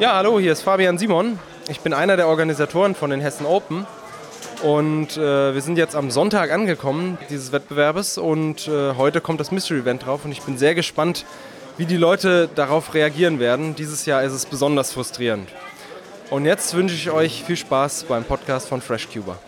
Ja, hallo, hier ist Fabian Simon. Ich bin einer der Organisatoren von den Hessen Open. Und äh, wir sind jetzt am Sonntag angekommen, dieses Wettbewerbes. Und äh, heute kommt das Mystery Event drauf. Und ich bin sehr gespannt, wie die Leute darauf reagieren werden. Dieses Jahr ist es besonders frustrierend. Und jetzt wünsche ich euch viel Spaß beim Podcast von FreshCuber.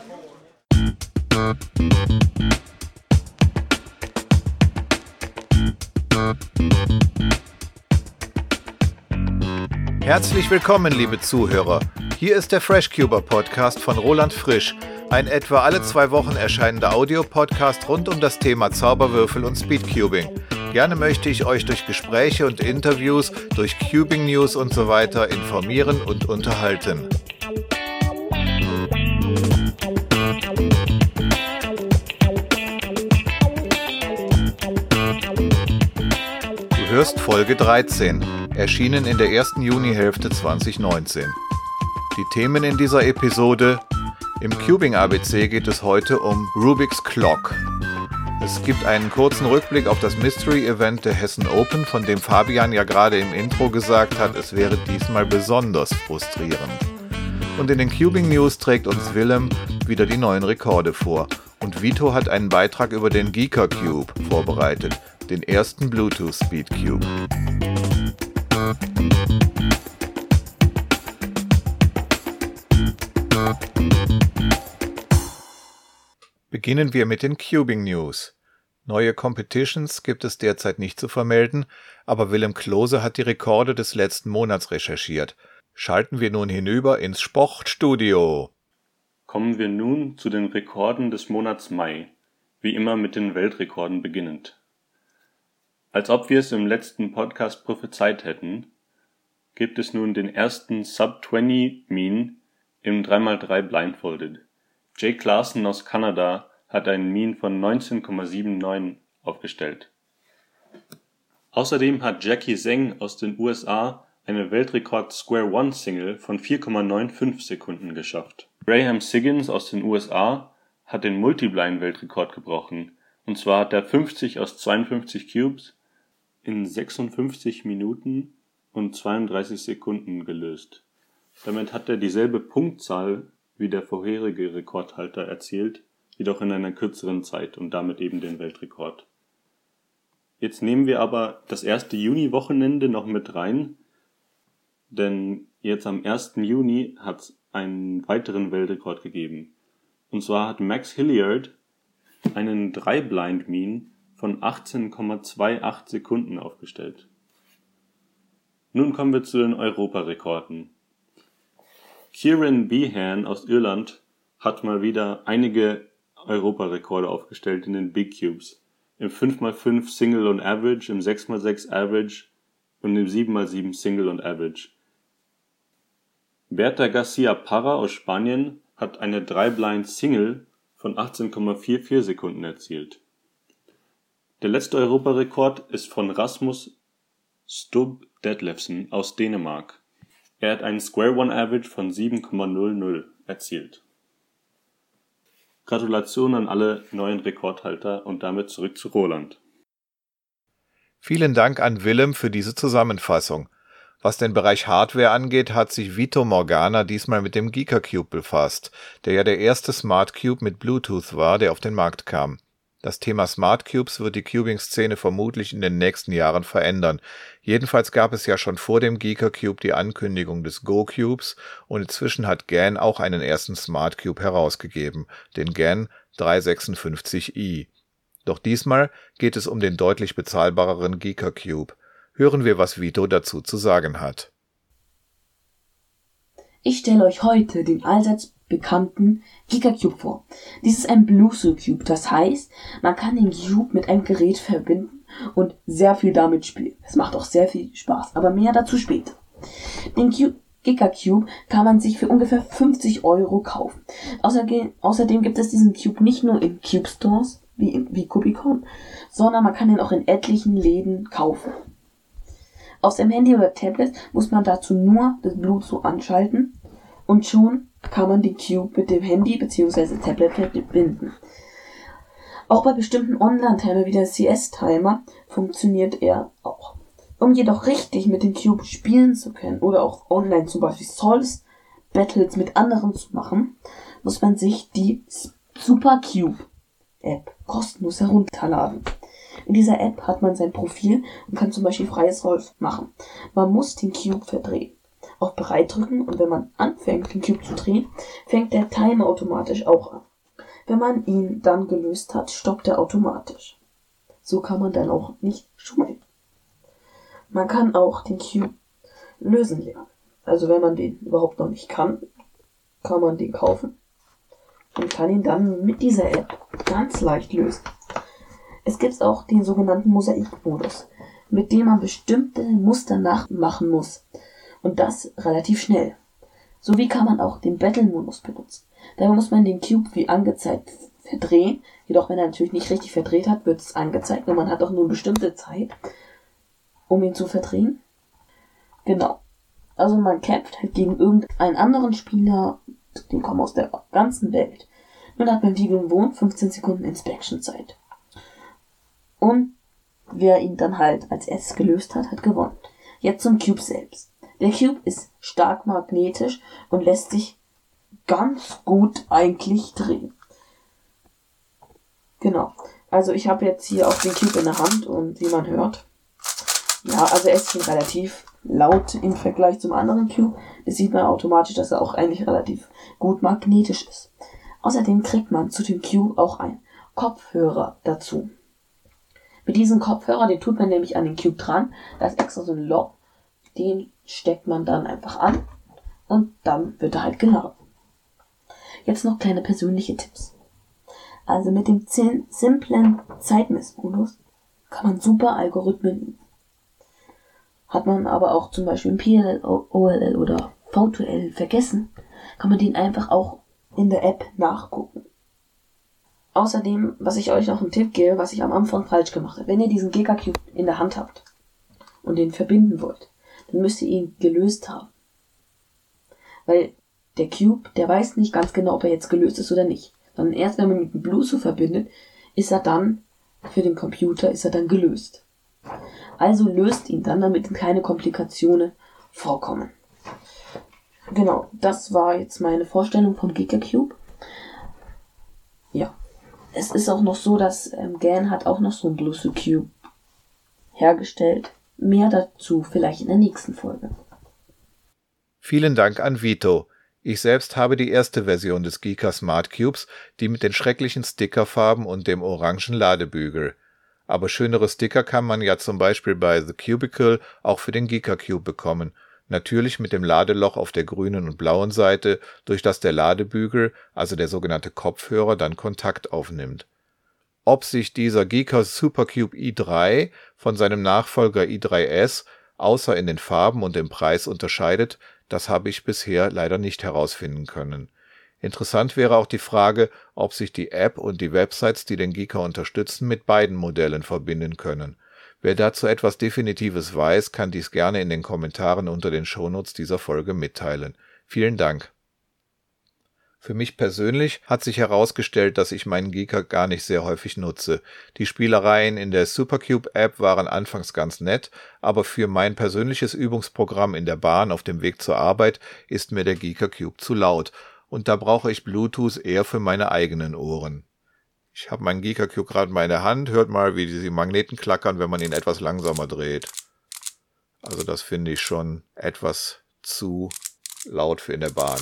Herzlich willkommen, liebe Zuhörer. Hier ist der FreshCuber Podcast von Roland Frisch, ein etwa alle zwei Wochen erscheinender Audiopodcast rund um das Thema Zauberwürfel und Speedcubing. Gerne möchte ich euch durch Gespräche und Interviews, durch Cubing News und so weiter informieren und unterhalten. Hörst Folge 13 erschienen in der ersten Junihälfte 2019. Die Themen in dieser Episode Im Cubing ABC geht es heute um Rubik's Clock. Es gibt einen kurzen Rückblick auf das Mystery Event der Hessen Open, von dem Fabian ja gerade im Intro gesagt hat, es wäre diesmal besonders frustrierend. Und in den Cubing News trägt uns Willem wieder die neuen Rekorde vor. Und Vito hat einen Beitrag über den Geeker Cube vorbereitet, den ersten Bluetooth Speed Cube. Beginnen wir mit den Cubing News. Neue Competitions gibt es derzeit nicht zu vermelden, aber Willem Klose hat die Rekorde des letzten Monats recherchiert. Schalten wir nun hinüber ins Sportstudio. Kommen wir nun zu den Rekorden des Monats Mai, wie immer mit den Weltrekorden beginnend. Als ob wir es im letzten Podcast prophezeit hätten, gibt es nun den ersten Sub-20 Mean im 3x3 Blindfolded. Jake Larson aus Kanada hat einen Mean von 19,79 aufgestellt. Außerdem hat Jackie Zheng aus den USA eine Weltrekord Square One Single von 4,95 Sekunden geschafft. Graham Siggins aus den USA hat den Multiblind Weltrekord gebrochen, und zwar hat er 50 aus 52 Cubes in 56 Minuten und 32 Sekunden gelöst. Damit hat er dieselbe Punktzahl wie der vorherige Rekordhalter erzielt, jedoch in einer kürzeren Zeit und damit eben den Weltrekord. Jetzt nehmen wir aber das erste Juni-Wochenende noch mit rein, denn jetzt am 1. Juni hat es einen weiteren Weltrekord gegeben. Und zwar hat Max Hilliard einen 3 Blind Mean von 18,28 Sekunden aufgestellt. Nun kommen wir zu den Europarekorden. Kieran Behan aus Irland hat mal wieder einige Europarekorde aufgestellt in den Big Cubes. Im 5x5 Single und Average, im 6x6 Average und im 7x7 Single und Average. Berta Garcia Parra aus Spanien hat eine 3-Blind Single von 18,44 Sekunden erzielt. Der letzte Europarekord ist von Rasmus Stubb Detlefsen aus Dänemark. Er hat einen Square One Average von 7,00 erzielt. Gratulation an alle neuen Rekordhalter und damit zurück zu Roland. Vielen Dank an Willem für diese Zusammenfassung. Was den Bereich Hardware angeht, hat sich Vito Morgana diesmal mit dem Geeker Cube befasst, der ja der erste Smart Cube mit Bluetooth war, der auf den Markt kam. Das Thema Smart Cubes wird die Cubing-Szene vermutlich in den nächsten Jahren verändern. Jedenfalls gab es ja schon vor dem Geeker Cube die Ankündigung des Go Cubes und inzwischen hat GAN auch einen ersten Smart Cube herausgegeben, den GAN 356i. Doch diesmal geht es um den deutlich bezahlbareren Geeker Cube. Hören wir, was Vito dazu zu sagen hat. Ich stelle euch heute den allseits bekannten Gigacube vor. Dies ist ein Bluetooth Cube, das heißt, man kann den Cube mit einem Gerät verbinden und sehr viel damit spielen. Es macht auch sehr viel Spaß, aber mehr dazu später. Den Cube Gigacube kann man sich für ungefähr 50 Euro kaufen. Außerdem, gibt es diesen Cube nicht nur in Cube Stores, wie, wie Cubicon, sondern man kann ihn auch in etlichen Läden kaufen. Auf seinem Handy oder Tablet muss man dazu nur das Bluetooth anschalten und schon kann man die Cube mit dem Handy bzw. Tablet verbinden. Auch bei bestimmten Online-Timer wie der CS-Timer funktioniert er auch. Um jedoch richtig mit dem Cube spielen zu können oder auch online zum Beispiel Souls Battles mit anderen zu machen, muss man sich die Super Cube App kostenlos herunterladen. In dieser App hat man sein Profil und kann zum Beispiel freies Rolf machen. Man muss den Cube verdrehen. Auf bereit drücken und wenn man anfängt, den Cube zu drehen, fängt der Timer automatisch auch an. Wenn man ihn dann gelöst hat, stoppt er automatisch. So kann man dann auch nicht schummeln. Man kann auch den Cube lösen lernen. Also wenn man den überhaupt noch nicht kann, kann man den kaufen und kann ihn dann mit dieser App ganz leicht lösen. Es gibt auch den sogenannten Mosaikmodus, mit dem man bestimmte Muster nachmachen muss. Und das relativ schnell. Sowie kann man auch den Battle-Modus benutzen. Dabei muss man den Cube wie angezeigt verdrehen. Jedoch, wenn er natürlich nicht richtig verdreht hat, wird es angezeigt und man hat auch nur eine bestimmte Zeit, um ihn zu verdrehen. Genau. Also man kämpft halt gegen irgendeinen anderen Spieler, den kommen aus der ganzen Welt. Nun hat man wie gewohnt 15 Sekunden Inspection-Zeit. Und wer ihn dann halt als erstes gelöst hat, hat gewonnen. Jetzt zum Cube selbst. Der Cube ist stark magnetisch und lässt sich ganz gut eigentlich drehen. Genau. Also ich habe jetzt hier auch den Cube in der Hand und wie man hört, ja, also er ist schon relativ laut im Vergleich zum anderen Cube. Das sieht man automatisch, dass er auch eigentlich relativ gut magnetisch ist. Außerdem kriegt man zu dem Cube auch einen Kopfhörer dazu. Mit diesem Kopfhörer, den tut man nämlich an den Cube dran. Da ist extra so ein Loch. Den steckt man dann einfach an und dann wird er halt geladen. Jetzt noch kleine persönliche Tipps. Also mit dem simplen Zeitmessmodus kann man super Algorithmen üben. Hat man aber auch zum Beispiel im PLL, OLL oder V2L vergessen, kann man den einfach auch in der App nachgucken. Außerdem, was ich euch noch einen Tipp gebe, was ich am Anfang falsch gemacht habe. Wenn ihr diesen Gigacube in der Hand habt und den verbinden wollt, dann müsst ihn gelöst haben. Weil der Cube, der weiß nicht ganz genau, ob er jetzt gelöst ist oder nicht. Sondern erst wenn man mit dem Bluetooth verbindet, ist er dann, für den Computer, ist er dann gelöst. Also löst ihn dann, damit keine Komplikationen vorkommen. Genau, das war jetzt meine Vorstellung von Gigacube. Ja es ist auch noch so, dass ähm, GAN hat auch noch so ein Bluetooth Cube hergestellt. Mehr dazu vielleicht in der nächsten Folge. Vielen Dank an Vito. Ich selbst habe die erste Version des Geeka Smart Cubes, die mit den schrecklichen Stickerfarben und dem orangen Ladebügel. Aber schönere Sticker kann man ja zum Beispiel bei The Cubicle auch für den Geeka Cube bekommen natürlich mit dem Ladeloch auf der grünen und blauen Seite, durch das der Ladebügel, also der sogenannte Kopfhörer, dann Kontakt aufnimmt. Ob sich dieser Geeka Supercube i3 von seinem Nachfolger i3S außer in den Farben und im Preis unterscheidet, das habe ich bisher leider nicht herausfinden können. Interessant wäre auch die Frage, ob sich die App und die Websites, die den Geeka unterstützen, mit beiden Modellen verbinden können Wer dazu etwas Definitives weiß, kann dies gerne in den Kommentaren unter den Shownotes dieser Folge mitteilen. Vielen Dank. Für mich persönlich hat sich herausgestellt, dass ich meinen Geeker gar nicht sehr häufig nutze. Die Spielereien in der Supercube-App waren anfangs ganz nett, aber für mein persönliches Übungsprogramm in der Bahn auf dem Weg zur Arbeit ist mir der Geeker Cube zu laut und da brauche ich Bluetooth eher für meine eigenen Ohren. Ich habe meinen Geeker Cube gerade mal in der Hand. Hört mal, wie diese Magneten klackern, wenn man ihn etwas langsamer dreht. Also das finde ich schon etwas zu laut für in der Bahn.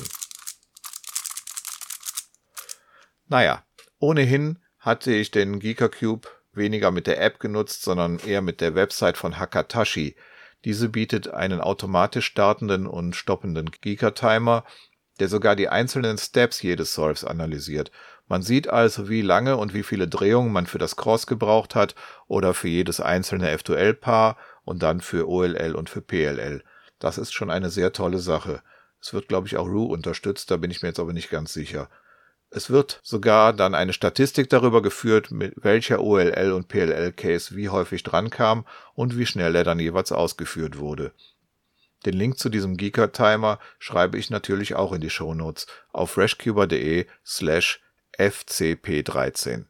Naja, ohnehin hatte ich den Geeker Cube weniger mit der App genutzt, sondern eher mit der Website von Hakatashi. Diese bietet einen automatisch startenden und stoppenden Geeker Timer, der sogar die einzelnen Steps jedes Solves analysiert. Man sieht also, wie lange und wie viele Drehungen man für das Cross gebraucht hat oder für jedes einzelne F2L-Paar und dann für OLL und für PLL. Das ist schon eine sehr tolle Sache. Es wird, glaube ich, auch Rue unterstützt, da bin ich mir jetzt aber nicht ganz sicher. Es wird sogar dann eine Statistik darüber geführt, mit welcher OLL und PLL-Case wie häufig drankam und wie schnell er dann jeweils ausgeführt wurde. Den Link zu diesem Geeker-Timer schreibe ich natürlich auch in die Shownotes auf freshcuber.de slash FCP13.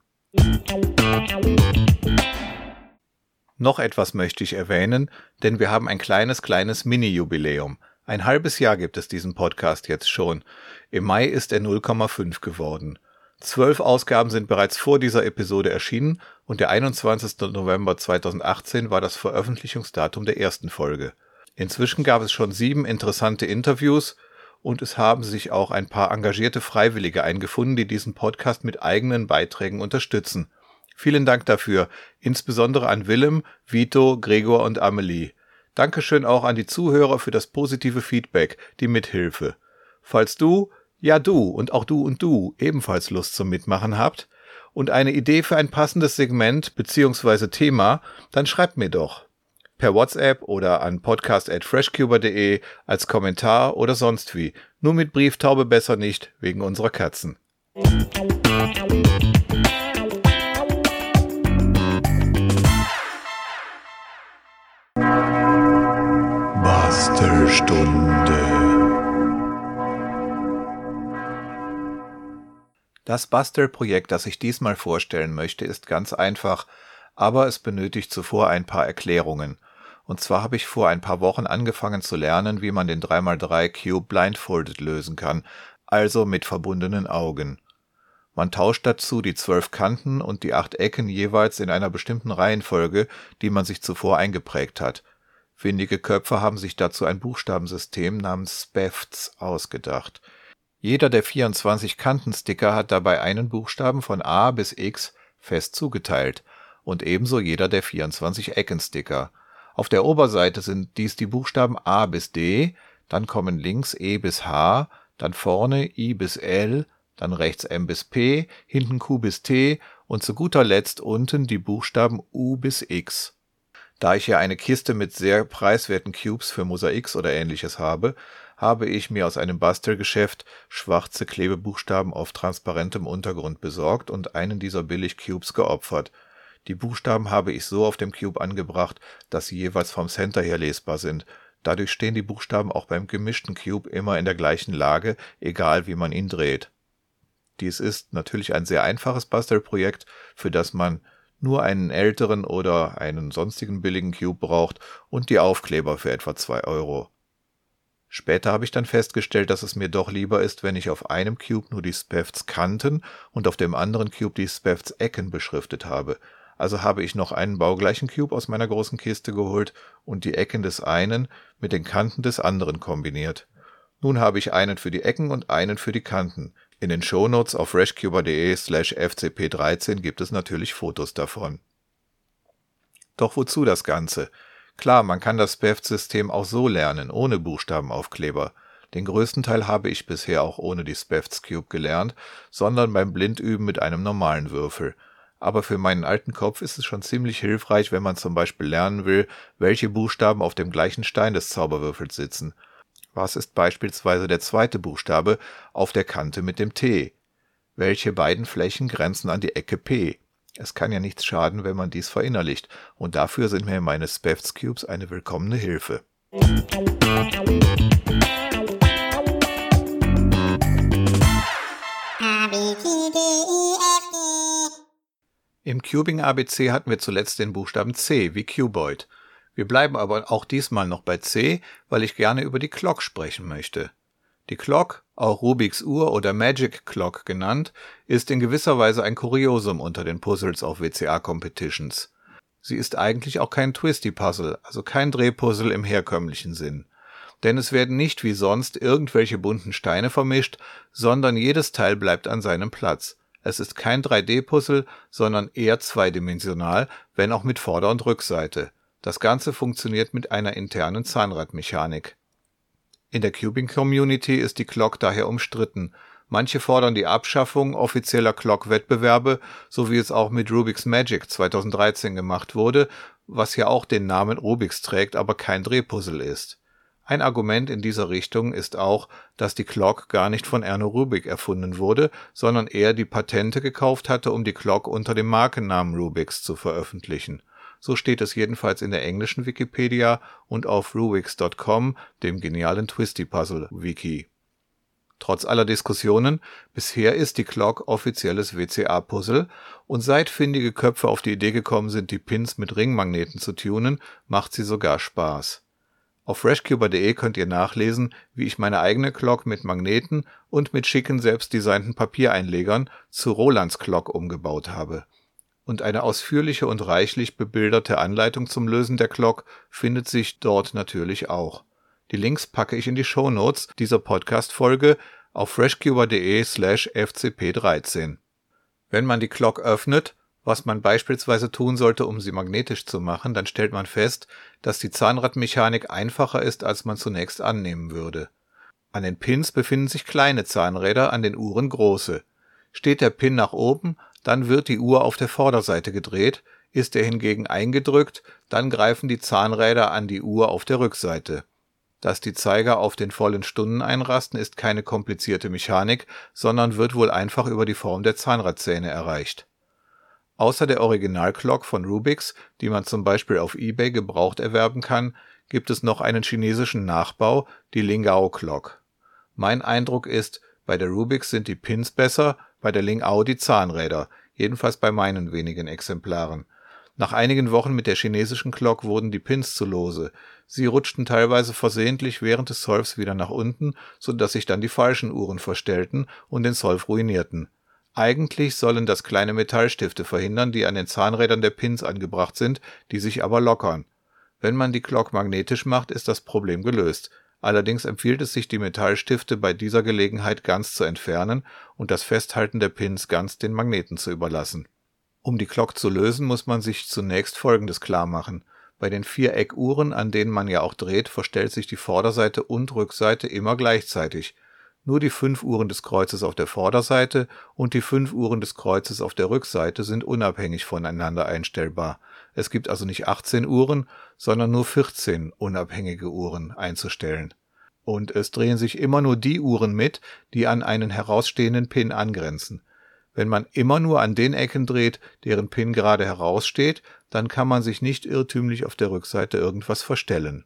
Noch etwas möchte ich erwähnen, denn wir haben ein kleines, kleines Mini-Jubiläum. Ein halbes Jahr gibt es diesen Podcast jetzt schon. Im Mai ist er 0,5 geworden. Zwölf Ausgaben sind bereits vor dieser Episode erschienen und der 21. November 2018 war das Veröffentlichungsdatum der ersten Folge. Inzwischen gab es schon sieben interessante Interviews und es haben sich auch ein paar engagierte Freiwillige eingefunden, die diesen Podcast mit eigenen Beiträgen unterstützen. Vielen Dank dafür, insbesondere an Willem, Vito, Gregor und Amelie. Dankeschön auch an die Zuhörer für das positive Feedback, die Mithilfe. Falls du, ja du und auch du und du ebenfalls Lust zum Mitmachen habt und eine Idee für ein passendes Segment bzw. Thema, dann schreibt mir doch per WhatsApp oder an podcast@freshcuber.de als Kommentar oder sonst wie. Nur mit Brieftaube besser nicht wegen unserer Katzen. Bastelstunde. Das Bastel-Projekt, das ich diesmal vorstellen möchte, ist ganz einfach, aber es benötigt zuvor ein paar Erklärungen. Und zwar habe ich vor ein paar Wochen angefangen zu lernen, wie man den 3x3 Cube blindfolded lösen kann, also mit verbundenen Augen. Man tauscht dazu die zwölf Kanten und die acht Ecken jeweils in einer bestimmten Reihenfolge, die man sich zuvor eingeprägt hat. Windige Köpfe haben sich dazu ein Buchstabensystem namens SPEFTS ausgedacht. Jeder der 24 Kantensticker hat dabei einen Buchstaben von A bis X fest zugeteilt und ebenso jeder der 24 Eckensticker. Auf der Oberseite sind dies die Buchstaben A bis D, dann kommen links E bis H, dann vorne I bis L, dann rechts M bis P, hinten Q bis T und zu guter Letzt unten die Buchstaben U bis X. Da ich ja eine Kiste mit sehr preiswerten Cubes für Mosaiks oder ähnliches habe, habe ich mir aus einem Bastelgeschäft schwarze Klebebuchstaben auf transparentem Untergrund besorgt und einen dieser Billig-Cubes geopfert die Buchstaben habe ich so auf dem Cube angebracht, dass sie jeweils vom Center her lesbar sind. Dadurch stehen die Buchstaben auch beim gemischten Cube immer in der gleichen Lage, egal wie man ihn dreht. Dies ist natürlich ein sehr einfaches Bastelprojekt, für das man nur einen älteren oder einen sonstigen billigen Cube braucht und die Aufkleber für etwa zwei Euro. Später habe ich dann festgestellt, dass es mir doch lieber ist, wenn ich auf einem Cube nur die Spefts Kanten und auf dem anderen Cube die Spefts Ecken beschriftet habe. Also habe ich noch einen baugleichen Cube aus meiner großen Kiste geholt und die Ecken des einen mit den Kanten des anderen kombiniert. Nun habe ich einen für die Ecken und einen für die Kanten. In den Shownotes auf freshcuber.de slash fcp13 gibt es natürlich Fotos davon. Doch wozu das Ganze? Klar, man kann das SPEFT-System auch so lernen, ohne Buchstabenaufkleber. Den größten Teil habe ich bisher auch ohne die SPEFTs Cube gelernt, sondern beim Blindüben mit einem normalen Würfel – aber für meinen alten Kopf ist es schon ziemlich hilfreich, wenn man zum Beispiel lernen will, welche Buchstaben auf dem gleichen Stein des Zauberwürfels sitzen. Was ist beispielsweise der zweite Buchstabe auf der Kante mit dem T? Welche beiden Flächen grenzen an die Ecke P? Es kann ja nichts schaden, wenn man dies verinnerlicht, und dafür sind mir meine Spefts Cubes eine willkommene Hilfe. Im Cubing ABC hatten wir zuletzt den Buchstaben C wie Cuboid. Wir bleiben aber auch diesmal noch bei C, weil ich gerne über die Clock sprechen möchte. Die Clock, auch Rubiks Uhr oder Magic Clock genannt, ist in gewisser Weise ein Kuriosum unter den Puzzles auf WCA Competitions. Sie ist eigentlich auch kein Twisty-Puzzle, also kein Drehpuzzle im herkömmlichen Sinn. Denn es werden nicht wie sonst irgendwelche bunten Steine vermischt, sondern jedes Teil bleibt an seinem Platz. Es ist kein 3D-Puzzle, sondern eher zweidimensional, wenn auch mit Vorder- und Rückseite. Das Ganze funktioniert mit einer internen Zahnradmechanik. In der Cubing-Community ist die Clock daher umstritten. Manche fordern die Abschaffung offizieller Clock-Wettbewerbe, so wie es auch mit Rubik's Magic 2013 gemacht wurde, was ja auch den Namen Rubik's trägt, aber kein Drehpuzzle ist ein Argument in dieser Richtung ist auch, dass die Clock gar nicht von Erno Rubik erfunden wurde, sondern er die Patente gekauft hatte, um die Clock unter dem Markennamen Rubiks zu veröffentlichen. So steht es jedenfalls in der englischen Wikipedia und auf Rubix.com, dem genialen Twisty Puzzle Wiki. Trotz aller Diskussionen, bisher ist die Clock offizielles WCA-Puzzle und seit findige Köpfe auf die Idee gekommen sind, die Pins mit Ringmagneten zu tunen, macht sie sogar Spaß. Auf freshcuber.de könnt ihr nachlesen, wie ich meine eigene Clock mit Magneten und mit schicken selbstdesignten Papiereinlegern zu Rolands Clock umgebaut habe. Und eine ausführliche und reichlich bebilderte Anleitung zum Lösen der Clock findet sich dort natürlich auch. Die Links packe ich in die Show Notes dieser Podcast-Folge auf freshcuber.de slash fcp13. Wenn man die Clock öffnet, was man beispielsweise tun sollte, um sie magnetisch zu machen, dann stellt man fest, dass die Zahnradmechanik einfacher ist, als man zunächst annehmen würde. An den Pins befinden sich kleine Zahnräder, an den Uhren große. Steht der Pin nach oben, dann wird die Uhr auf der Vorderseite gedreht, ist er hingegen eingedrückt, dann greifen die Zahnräder an die Uhr auf der Rückseite. Dass die Zeiger auf den vollen Stunden einrasten, ist keine komplizierte Mechanik, sondern wird wohl einfach über die Form der Zahnradzähne erreicht. Außer der Original-Clock von Rubix, die man zum Beispiel auf eBay gebraucht erwerben kann, gibt es noch einen chinesischen Nachbau, die Lingao Clock. Mein Eindruck ist, bei der Rubix sind die Pins besser, bei der Lingao die Zahnräder, jedenfalls bei meinen wenigen Exemplaren. Nach einigen Wochen mit der chinesischen Clock wurden die Pins zu lose. Sie rutschten teilweise versehentlich während des Solfs wieder nach unten, so dass sich dann die falschen Uhren verstellten und den Solf ruinierten. Eigentlich sollen das kleine Metallstifte verhindern, die an den Zahnrädern der Pins angebracht sind, die sich aber lockern. Wenn man die Clock magnetisch macht, ist das Problem gelöst. Allerdings empfiehlt es sich, die Metallstifte bei dieser Gelegenheit ganz zu entfernen und das Festhalten der Pins ganz den Magneten zu überlassen. Um die Clock zu lösen, muss man sich zunächst Folgendes klar machen. Bei den Viereckuhren, an denen man ja auch dreht, verstellt sich die Vorderseite und Rückseite immer gleichzeitig. Nur die fünf Uhren des Kreuzes auf der Vorderseite und die fünf Uhren des Kreuzes auf der Rückseite sind unabhängig voneinander einstellbar. Es gibt also nicht 18 Uhren, sondern nur 14 unabhängige Uhren einzustellen. Und es drehen sich immer nur die Uhren mit, die an einen herausstehenden Pin angrenzen. Wenn man immer nur an den Ecken dreht, deren Pin gerade heraussteht, dann kann man sich nicht irrtümlich auf der Rückseite irgendwas verstellen.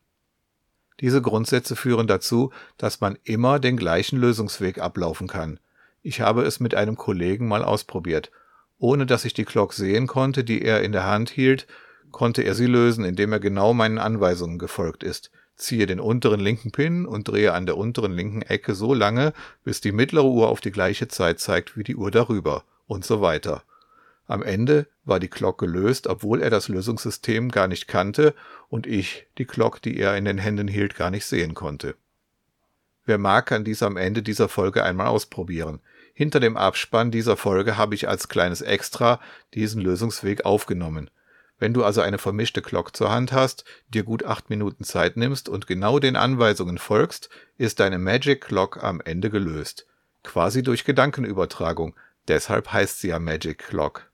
Diese Grundsätze führen dazu, dass man immer den gleichen Lösungsweg ablaufen kann. Ich habe es mit einem Kollegen mal ausprobiert. Ohne dass ich die Glock sehen konnte, die er in der Hand hielt, konnte er sie lösen, indem er genau meinen Anweisungen gefolgt ist. Ziehe den unteren linken Pin und drehe an der unteren linken Ecke so lange, bis die mittlere Uhr auf die gleiche Zeit zeigt wie die Uhr darüber und so weiter. Am Ende war die Glock gelöst, obwohl er das Lösungssystem gar nicht kannte und ich die Glock, die er in den Händen hielt, gar nicht sehen konnte. Wer mag, kann dies am Ende dieser Folge einmal ausprobieren. Hinter dem Abspann dieser Folge habe ich als kleines Extra diesen Lösungsweg aufgenommen. Wenn du also eine vermischte Glock zur Hand hast, dir gut acht Minuten Zeit nimmst und genau den Anweisungen folgst, ist deine Magic Clock am Ende gelöst. Quasi durch Gedankenübertragung. Deshalb heißt sie ja Magic Clock.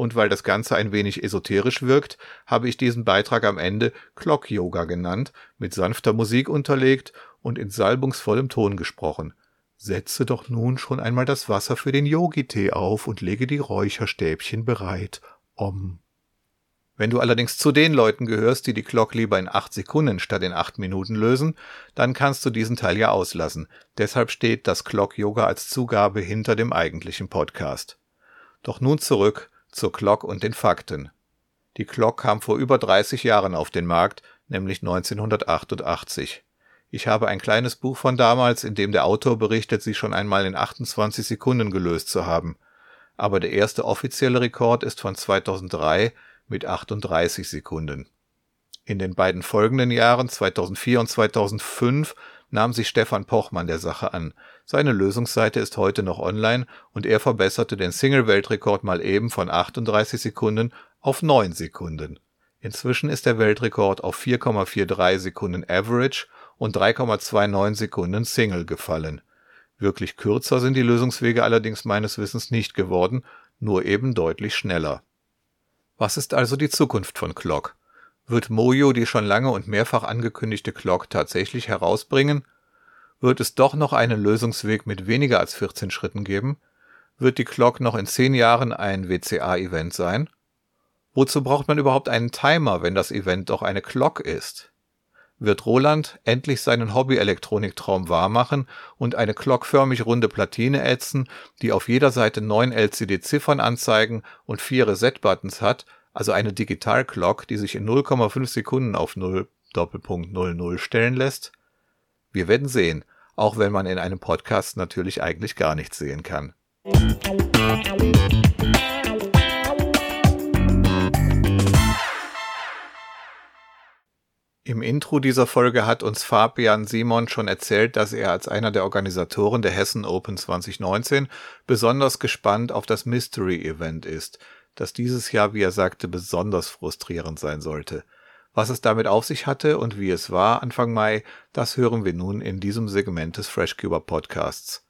Und weil das Ganze ein wenig esoterisch wirkt, habe ich diesen Beitrag am Ende Clock Yoga genannt, mit sanfter Musik unterlegt und in salbungsvollem Ton gesprochen. Setze doch nun schon einmal das Wasser für den Yogi-Tee auf und lege die Räucherstäbchen bereit. Om. Wenn du allerdings zu den Leuten gehörst, die die Glock lieber in acht Sekunden statt in acht Minuten lösen, dann kannst du diesen Teil ja auslassen. Deshalb steht das Clock Yoga als Zugabe hinter dem eigentlichen Podcast. Doch nun zurück zur Glock und den Fakten. Die Glock kam vor über 30 Jahren auf den Markt, nämlich 1988. Ich habe ein kleines Buch von damals, in dem der Autor berichtet, sie schon einmal in 28 Sekunden gelöst zu haben. Aber der erste offizielle Rekord ist von 2003 mit 38 Sekunden. In den beiden folgenden Jahren 2004 und 2005 nahm sich Stefan Pochmann der Sache an. Seine Lösungsseite ist heute noch online und er verbesserte den Single-Weltrekord mal eben von 38 Sekunden auf 9 Sekunden. Inzwischen ist der Weltrekord auf 4,43 Sekunden Average und 3,29 Sekunden Single gefallen. Wirklich kürzer sind die Lösungswege allerdings meines Wissens nicht geworden, nur eben deutlich schneller. Was ist also die Zukunft von Clock? Wird Mojo die schon lange und mehrfach angekündigte Clock tatsächlich herausbringen? Wird es doch noch einen Lösungsweg mit weniger als 14 Schritten geben? Wird die Clock noch in 10 Jahren ein WCA-Event sein? Wozu braucht man überhaupt einen Timer, wenn das Event doch eine Clock ist? wird Roland endlich seinen Hobby-Elektroniktraum wahrmachen und eine clockförmig runde Platine ätzen, die auf jeder Seite neun LCD-Ziffern anzeigen und vier Reset-Buttons hat, also eine Digital-Clock, die sich in 0,5 Sekunden auf 0 Doppelpunkt 00 stellen lässt? Wir werden sehen, auch wenn man in einem Podcast natürlich eigentlich gar nichts sehen kann. Im Intro dieser Folge hat uns Fabian Simon schon erzählt, dass er als einer der Organisatoren der Hessen Open 2019 besonders gespannt auf das Mystery Event ist, das dieses Jahr, wie er sagte, besonders frustrierend sein sollte. Was es damit auf sich hatte und wie es war Anfang Mai, das hören wir nun in diesem Segment des FreshCuber Podcasts.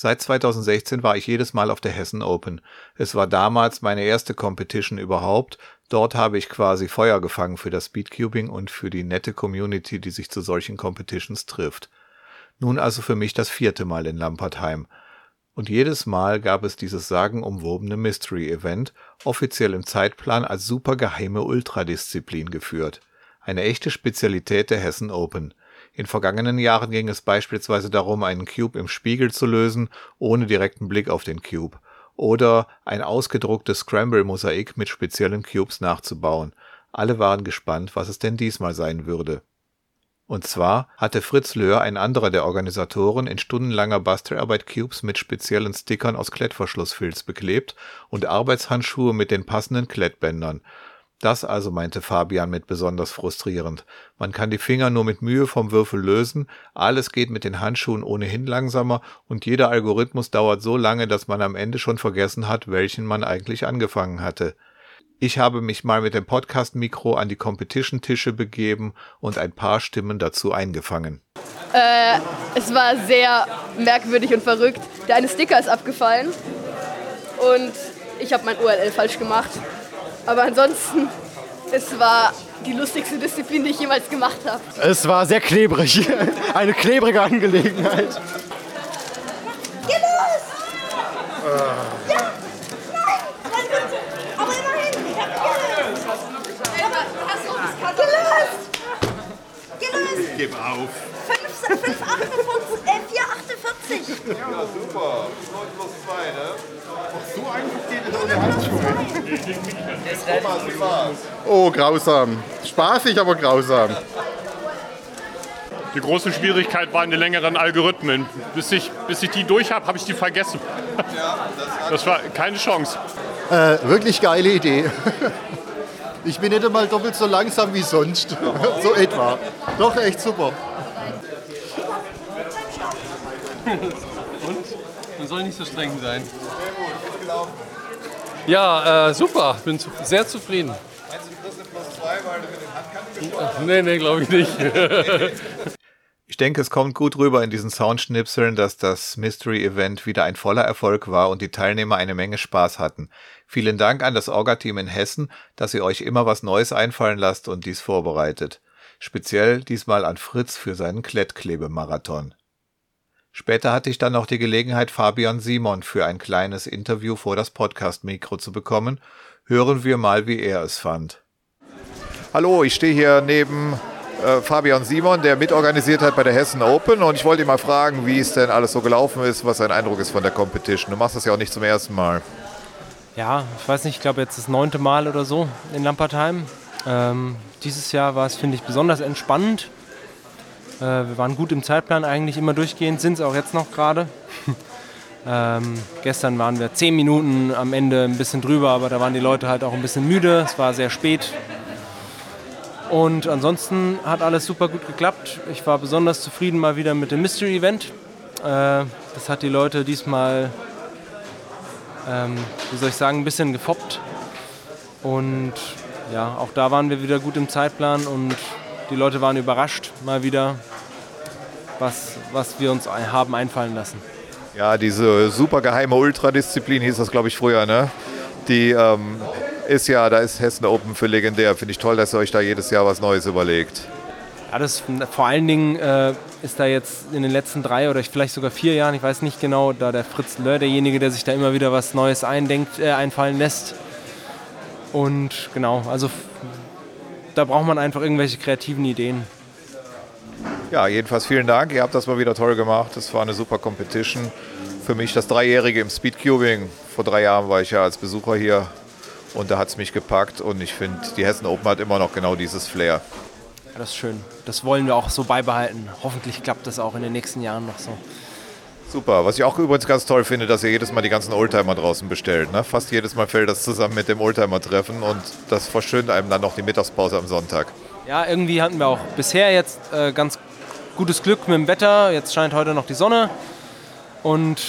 Seit 2016 war ich jedes Mal auf der Hessen Open. Es war damals meine erste Competition überhaupt. Dort habe ich quasi Feuer gefangen für das Speedcubing und für die nette Community, die sich zu solchen Competitions trifft. Nun also für mich das vierte Mal in Lampertheim. Und jedes Mal gab es dieses sagenumwobene Mystery-Event, offiziell im Zeitplan als supergeheime Ultradisziplin geführt. Eine echte Spezialität der Hessen Open. In vergangenen Jahren ging es beispielsweise darum, einen Cube im Spiegel zu lösen, ohne direkten Blick auf den Cube. Oder ein ausgedrucktes Scramble-Mosaik mit speziellen Cubes nachzubauen. Alle waren gespannt, was es denn diesmal sein würde. Und zwar hatte Fritz Löhr, ein anderer der Organisatoren, in stundenlanger Bastelarbeit Cubes mit speziellen Stickern aus Klettverschlussfilz beklebt und Arbeitshandschuhe mit den passenden Klettbändern. Das also meinte Fabian mit besonders frustrierend. Man kann die Finger nur mit Mühe vom Würfel lösen, alles geht mit den Handschuhen ohnehin langsamer und jeder Algorithmus dauert so lange, dass man am Ende schon vergessen hat, welchen man eigentlich angefangen hatte. Ich habe mich mal mit dem Podcast-Mikro an die Competition-Tische begeben und ein paar Stimmen dazu eingefangen. Äh, es war sehr merkwürdig und verrückt. Der eine Sticker ist abgefallen und ich habe mein URL falsch gemacht. Aber ansonsten, es war die lustigste Disziplin, die ich jemals gemacht habe. Es war sehr klebrig. Eine klebrige Angelegenheit. Geh los! Äh. Ja! Nein! Aber immerhin! Ich hab Geh los! Geh los! Ich gebe auf. 5, 5, 48, äh, 4, 48. Ja, super. 9 plus 2, ne? So einfach geht es ohne Handschuhe. Oh, grausam. Spaßig, aber grausam. Die große Schwierigkeit waren die längeren Algorithmen. Bis ich, bis ich die durch habe, habe ich die vergessen. Das war keine Chance. Äh, wirklich geile Idee. Ich bin nicht einmal doppelt so langsam wie sonst. So etwa. Doch, echt super. Und? Man soll nicht so streng sein. Ja, äh, super. Bin zu, sehr zufrieden. Meinst du, du kriegst eine plus 2, weil du mit den Handkanten Nee, nee, glaube ich nicht. Ich denke, es kommt gut rüber in diesen Soundschnipseln, dass das Mystery Event wieder ein voller Erfolg war und die Teilnehmer eine Menge Spaß hatten. Vielen Dank an das Orga-Team in Hessen, dass ihr euch immer was Neues einfallen lasst und dies vorbereitet. Speziell diesmal an Fritz für seinen Klettklebemarathon. Später hatte ich dann noch die Gelegenheit, Fabian Simon für ein kleines Interview vor das Podcast-Mikro zu bekommen. Hören wir mal, wie er es fand. Hallo, ich stehe hier neben äh, Fabian Simon, der mitorganisiert hat bei der Hessen Open und ich wollte ihn mal fragen, wie es denn alles so gelaufen ist, was sein Eindruck ist von der Competition. Du machst das ja auch nicht zum ersten Mal. Ja, ich weiß nicht, ich glaube jetzt das neunte Mal oder so in Lampertheim. Ähm, dieses Jahr war es, finde ich, besonders entspannend. Äh, wir waren gut im Zeitplan eigentlich immer durchgehend, sind es auch jetzt noch gerade. ähm, gestern waren wir zehn Minuten am Ende ein bisschen drüber, aber da waren die Leute halt auch ein bisschen müde. Es war sehr spät. Und ansonsten hat alles super gut geklappt. Ich war besonders zufrieden mal wieder mit dem Mystery Event. Äh, das hat die Leute diesmal, ähm, wie soll ich sagen, ein bisschen gefoppt. Und ja, auch da waren wir wieder gut im Zeitplan und die Leute waren überrascht mal wieder, was, was wir uns haben einfallen lassen. Ja, diese super geheime Ultradisziplin hieß das, glaube ich, früher, ne? Die ähm, ist ja, da ist Hessen Open für legendär. Finde ich toll, dass ihr euch da jedes Jahr was Neues überlegt. Ja, das vor allen Dingen äh, ist da jetzt in den letzten drei oder vielleicht sogar vier Jahren, ich weiß nicht genau, da der Fritz Löhr derjenige, der sich da immer wieder was Neues eindenkt, äh, einfallen lässt. Und genau, also da braucht man einfach irgendwelche kreativen Ideen. Ja, jedenfalls vielen Dank. Ihr habt das mal wieder toll gemacht. Das war eine super Competition. Für mich das Dreijährige im Speedcubing. Vor drei Jahren war ich ja als Besucher hier und da hat es mich gepackt und ich finde, die Hessen Open hat immer noch genau dieses Flair. Ja, das ist schön. Das wollen wir auch so beibehalten. Hoffentlich klappt das auch in den nächsten Jahren noch so. Super. Was ich auch übrigens ganz toll finde, dass ihr jedes Mal die ganzen Oldtimer draußen bestellt. Ne? Fast jedes Mal fällt das zusammen mit dem Oldtimer-Treffen und das verschönt einem dann noch die Mittagspause am Sonntag. Ja, irgendwie hatten wir auch bisher jetzt äh, ganz gutes Glück mit dem Wetter. Jetzt scheint heute noch die Sonne. Und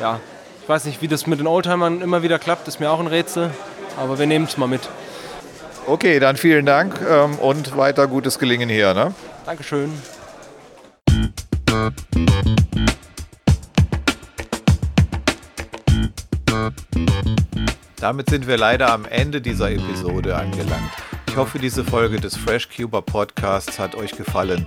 ja, ich weiß nicht, wie das mit den Oldtimern immer wieder klappt, ist mir auch ein Rätsel. Aber wir nehmen es mal mit. Okay, dann vielen Dank ähm, und weiter gutes Gelingen hier. Ne? Dankeschön. Damit sind wir leider am Ende dieser Episode angelangt. Ich hoffe, diese Folge des FreshCuber Podcasts hat euch gefallen.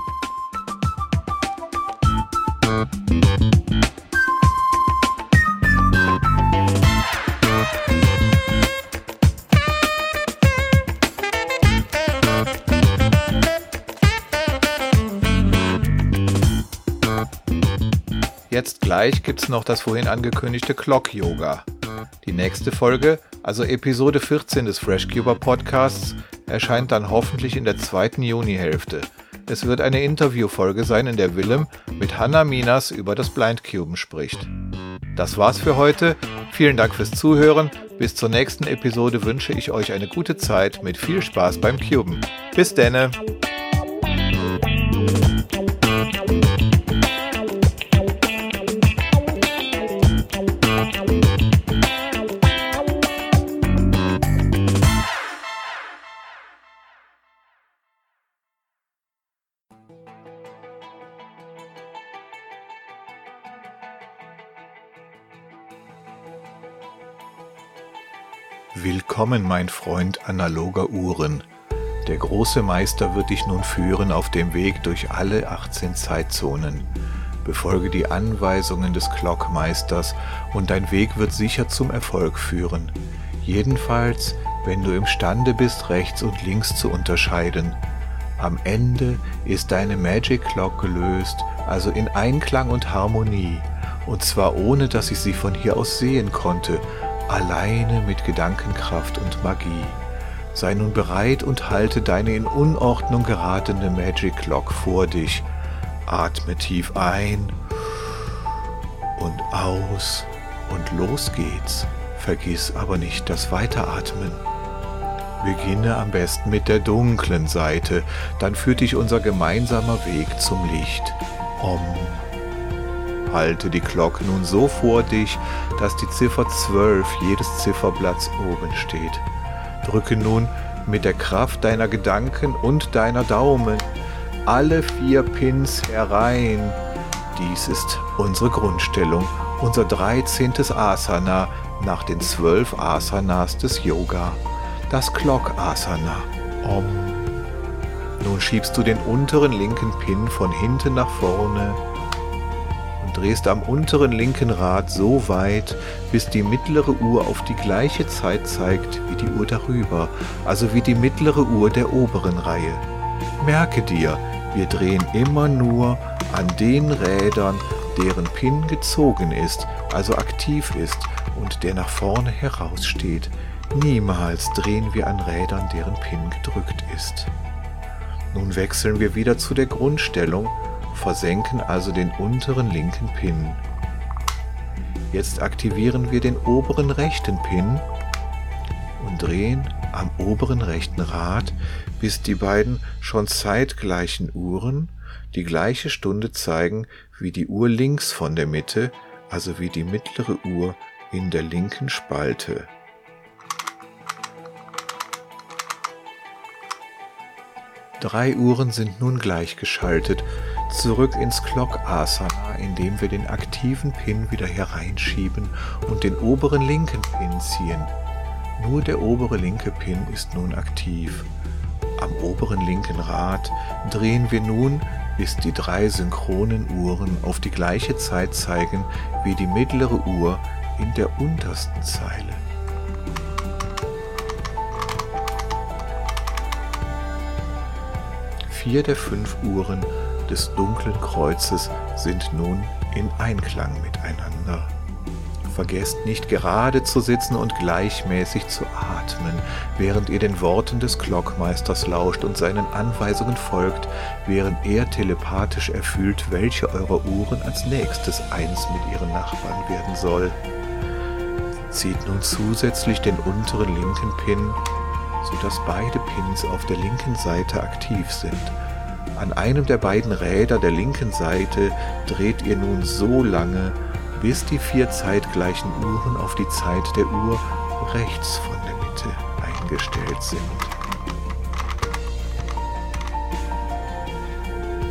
Jetzt gleich gibt's noch das vorhin angekündigte Clock Yoga. Die nächste Folge, also Episode 14 des FreshCuber Podcasts, erscheint dann hoffentlich in der zweiten Junihälfte. Es wird eine Interviewfolge sein, in der Willem mit Hanna Minas über das Blindcuben spricht. Das war's für heute. Vielen Dank fürs Zuhören. Bis zur nächsten Episode wünsche ich euch eine gute Zeit mit viel Spaß beim Cuben. Bis denne! Willkommen, mein Freund analoger Uhren. Der große Meister wird dich nun führen auf dem Weg durch alle 18 Zeitzonen. Befolge die Anweisungen des Clockmeisters und dein Weg wird sicher zum Erfolg führen. Jedenfalls, wenn du imstande bist, rechts und links zu unterscheiden. Am Ende ist deine Magic Clock gelöst, also in Einklang und Harmonie, und zwar ohne dass ich sie von hier aus sehen konnte, alleine mit Gedankenkraft und Magie. Sei nun bereit und halte deine in Unordnung geratene Magic Clock vor dich. Atme tief ein und aus und los geht's. Vergiss aber nicht das Weiteratmen. Beginne am besten mit der dunklen Seite, dann führt dich unser gemeinsamer Weg zum Licht. Om. Halte die Glocke nun so vor dich, dass die Ziffer 12 jedes Zifferblatts oben steht. Drücke nun mit der Kraft deiner Gedanken und deiner Daumen alle vier Pins herein. Dies ist unsere Grundstellung, unser 13. Asana nach den zwölf Asanas des Yoga, das Clock Asana. Om. Nun schiebst du den unteren linken Pin von hinten nach vorne drehst am unteren linken Rad so weit, bis die mittlere Uhr auf die gleiche Zeit zeigt wie die Uhr darüber, also wie die mittlere Uhr der oberen Reihe. Merke dir, wir drehen immer nur an den Rädern, deren Pin gezogen ist, also aktiv ist und der nach vorne heraussteht. Niemals drehen wir an Rädern, deren Pin gedrückt ist. Nun wechseln wir wieder zu der Grundstellung, versenken also den unteren linken Pin. Jetzt aktivieren wir den oberen rechten Pin und drehen am oberen rechten Rad, bis die beiden schon zeitgleichen Uhren die gleiche Stunde zeigen wie die Uhr links von der Mitte, also wie die mittlere Uhr in der linken Spalte. Drei Uhren sind nun gleichgeschaltet, zurück ins Clock Asana, indem wir den aktiven Pin wieder hereinschieben und den oberen linken Pin ziehen. Nur der obere linke Pin ist nun aktiv. Am oberen linken Rad drehen wir nun, bis die drei synchronen Uhren auf die gleiche Zeit zeigen wie die mittlere Uhr in der untersten Zeile. Vier der fünf Uhren des dunklen Kreuzes sind nun in Einklang miteinander. Vergesst nicht gerade zu sitzen und gleichmäßig zu atmen, während ihr den Worten des Glockmeisters lauscht und seinen Anweisungen folgt, während er telepathisch erfüllt, welche eurer Uhren als nächstes eins mit ihren Nachbarn werden soll. Zieht nun zusätzlich den unteren linken Pin, sodass beide Pins auf der linken Seite aktiv sind. An einem der beiden Räder der linken Seite dreht ihr nun so lange, bis die vier zeitgleichen Uhren auf die Zeit der Uhr rechts von der Mitte eingestellt sind.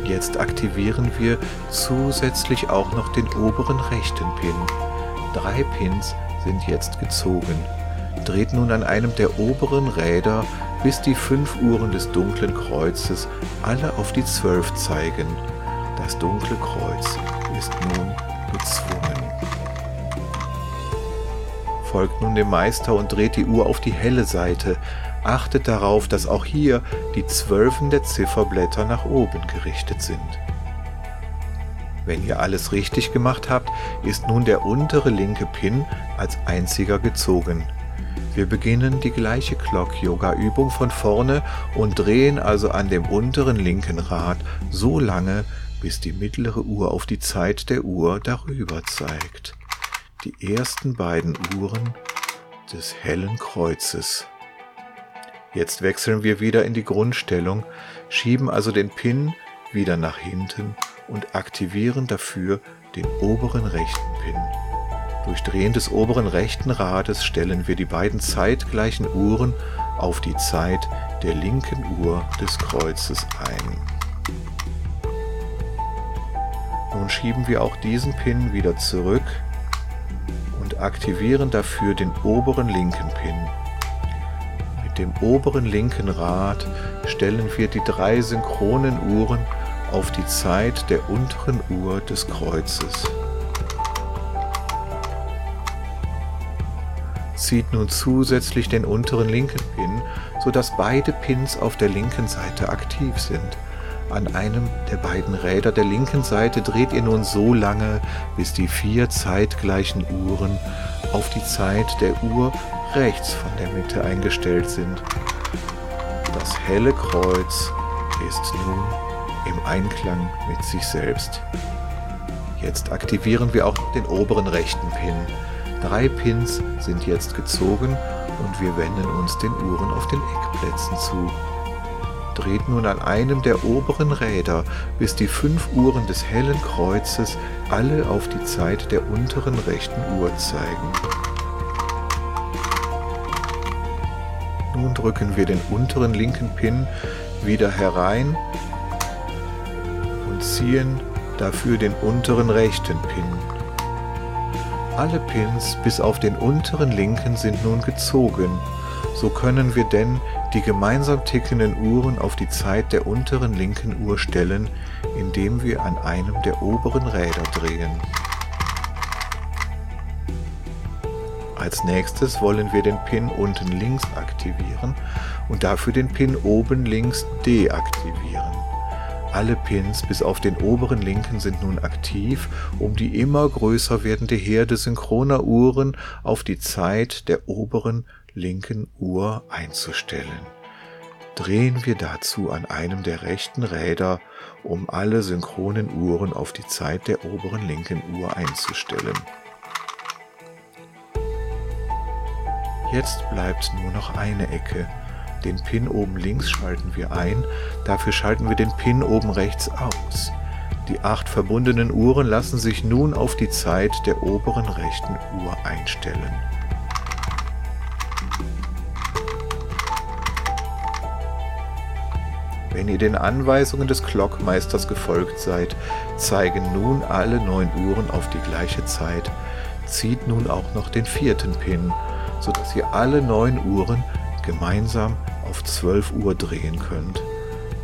Jetzt aktivieren wir zusätzlich auch noch den oberen rechten Pin. Drei Pins sind jetzt gezogen. Dreht nun an einem der oberen Räder, bis die fünf Uhren des dunklen Kreuzes alle auf die zwölf zeigen. Das dunkle Kreuz ist nun gezwungen. Folgt nun dem Meister und dreht die Uhr auf die helle Seite. Achtet darauf, dass auch hier die Zwölfen der Zifferblätter nach oben gerichtet sind. Wenn ihr alles richtig gemacht habt, ist nun der untere linke Pin als einziger gezogen. Wir beginnen die gleiche Clock-Yoga-Übung von vorne und drehen also an dem unteren linken Rad so lange, bis die mittlere Uhr auf die Zeit der Uhr darüber zeigt. Die ersten beiden Uhren des hellen Kreuzes. Jetzt wechseln wir wieder in die Grundstellung, schieben also den Pin wieder nach hinten und aktivieren dafür den oberen rechten Pin. Durch Drehen des oberen rechten Rades stellen wir die beiden zeitgleichen Uhren auf die Zeit der linken Uhr des Kreuzes ein. Nun schieben wir auch diesen Pin wieder zurück und aktivieren dafür den oberen linken Pin. Mit dem oberen linken Rad stellen wir die drei synchronen Uhren auf die Zeit der unteren Uhr des Kreuzes. Zieht nun zusätzlich den unteren linken Pin, sodass beide Pins auf der linken Seite aktiv sind. An einem der beiden Räder der linken Seite dreht ihr nun so lange, bis die vier zeitgleichen Uhren auf die Zeit der Uhr rechts von der Mitte eingestellt sind. Das helle Kreuz ist nun im Einklang mit sich selbst. Jetzt aktivieren wir auch den oberen rechten Pin. Drei Pins sind jetzt gezogen und wir wenden uns den Uhren auf den Eckplätzen zu dreht nun an einem der oberen Räder, bis die fünf Uhren des hellen Kreuzes alle auf die Zeit der unteren rechten Uhr zeigen. Nun drücken wir den unteren linken Pin wieder herein und ziehen dafür den unteren rechten Pin. Alle Pins bis auf den unteren linken sind nun gezogen. So können wir denn die gemeinsam tickenden Uhren auf die Zeit der unteren linken Uhr stellen, indem wir an einem der oberen Räder drehen. Als nächstes wollen wir den Pin unten links aktivieren und dafür den Pin oben links deaktivieren. Alle Pins bis auf den oberen linken sind nun aktiv, um die immer größer werdende Herde synchroner Uhren auf die Zeit der oberen linken Uhr einzustellen. Drehen wir dazu an einem der rechten Räder, um alle synchronen Uhren auf die Zeit der oberen linken Uhr einzustellen. Jetzt bleibt nur noch eine Ecke. Den Pin oben links schalten wir ein, dafür schalten wir den Pin oben rechts aus. Die acht verbundenen Uhren lassen sich nun auf die Zeit der oberen rechten Uhr einstellen. Wenn ihr den Anweisungen des Glockmeisters gefolgt seid, zeigen nun alle neun Uhren auf die gleiche Zeit. Zieht nun auch noch den vierten Pin, sodass ihr alle neun Uhren gemeinsam auf 12 Uhr drehen könnt.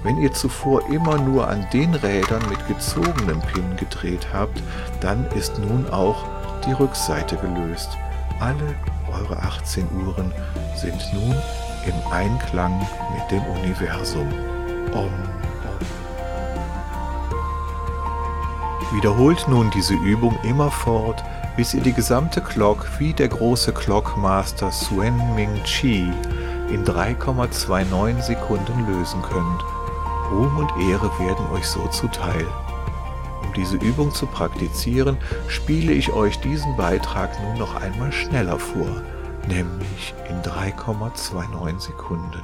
Wenn ihr zuvor immer nur an den Rädern mit gezogenem Pin gedreht habt, dann ist nun auch die Rückseite gelöst. Alle eure 18 Uhren sind nun im Einklang mit dem Universum. Om. Wiederholt nun diese Übung immerfort, bis ihr die gesamte Glock wie der große Clockmaster Suen Ming Chi in 3,29 Sekunden lösen könnt. Ruhm und Ehre werden euch so zuteil. Um diese Übung zu praktizieren, spiele ich euch diesen Beitrag nun noch einmal schneller vor, nämlich in 3,29 Sekunden.